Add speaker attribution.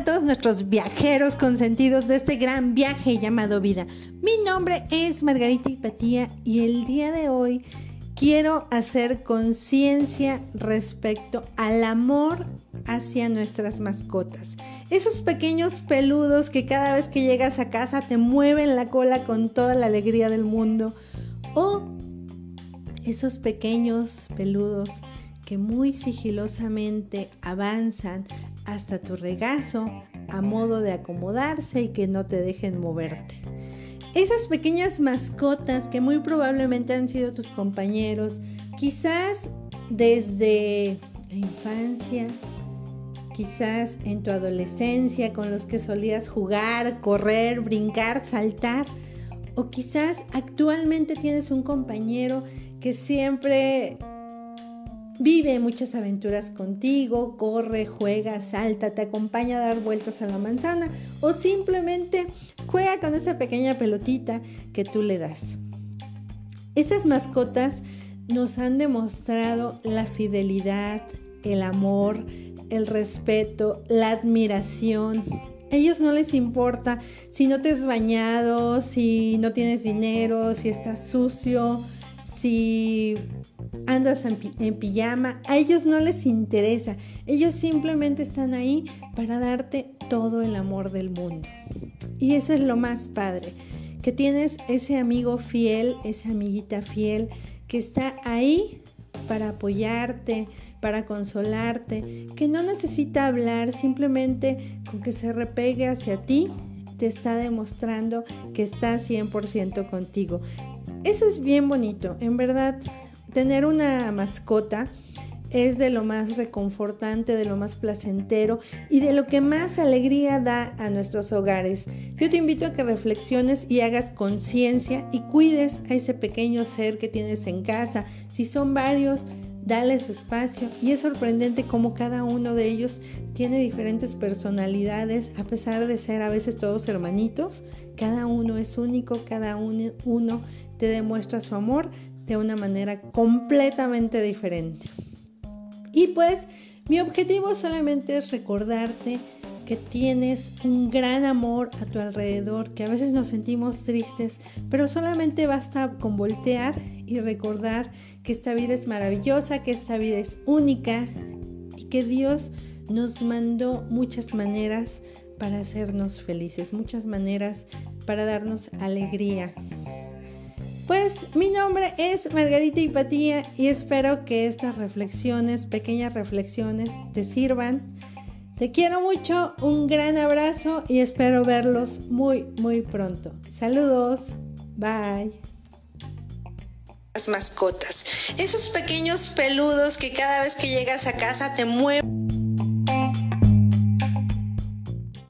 Speaker 1: nuestros viajeros consentidos de este gran viaje llamado vida. Mi nombre es Margarita Hipatía y el día de hoy quiero hacer conciencia respecto al amor hacia nuestras mascotas. Esos pequeños peludos que cada vez que llegas a casa te mueven la cola con toda la alegría del mundo. O esos pequeños peludos que muy sigilosamente avanzan hasta tu regazo a modo de acomodarse y que no te dejen moverte. Esas pequeñas mascotas que muy probablemente han sido tus compañeros, quizás desde la infancia, quizás en tu adolescencia con los que solías jugar, correr, brincar, saltar, o quizás actualmente tienes un compañero que siempre Vive muchas aventuras contigo, corre, juega, salta, te acompaña a dar vueltas a la manzana o simplemente juega con esa pequeña pelotita que tú le das. Esas mascotas nos han demostrado la fidelidad, el amor, el respeto, la admiración. A ellos no les importa si no te has bañado, si no tienes dinero, si estás sucio, si andas en, pijama, a ellos no les interesa. Ellos simplemente están ahí para darte todo el amor del mundo. Y eso es lo más padre, que tienes ese amigo fiel, esa amiguita fiel que está ahí para apoyarte, para consolarte, que no necesita hablar, simplemente con que se repegue hacia ti, te está demostrando que está 100% contigo. Eso es bien bonito, en verdad tener una mascota es de lo más reconfortante, de lo más placentero y de lo que más alegría da a nuestros hogares. Yo te invito a que reflexiones y hagas conciencia y cuides a ese pequeño ser que tienes en casa. Si son varios, dale su espacio y es sorprendente cómo cada uno de ellos tiene diferentes personalidades, a pesar de ser a veces todos hermanitos, cada uno es único, cada uno te demuestra su amor de una manera completamente diferente. Y pues mi objetivo solamente es recordarte que tienes un gran amor a tu alrededor, que a veces nos sentimos tristes, pero solamente basta con voltear y recordar que esta vida es maravillosa, que esta vida es única y que Dios nos mandó muchas maneras para hacernos felices, muchas maneras para darnos alegría. Pues mi nombre es Margarita Hipatía y espero que estas reflexiones, pequeñas reflexiones, te sirvan. Te quiero mucho, un gran abrazo y espero verlos muy, muy pronto. Saludos, bye.
Speaker 2: Las mascotas, esos pequeños peludos que cada vez que llegas a casa te mueven.